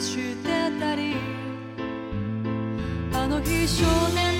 してたり。あの日少年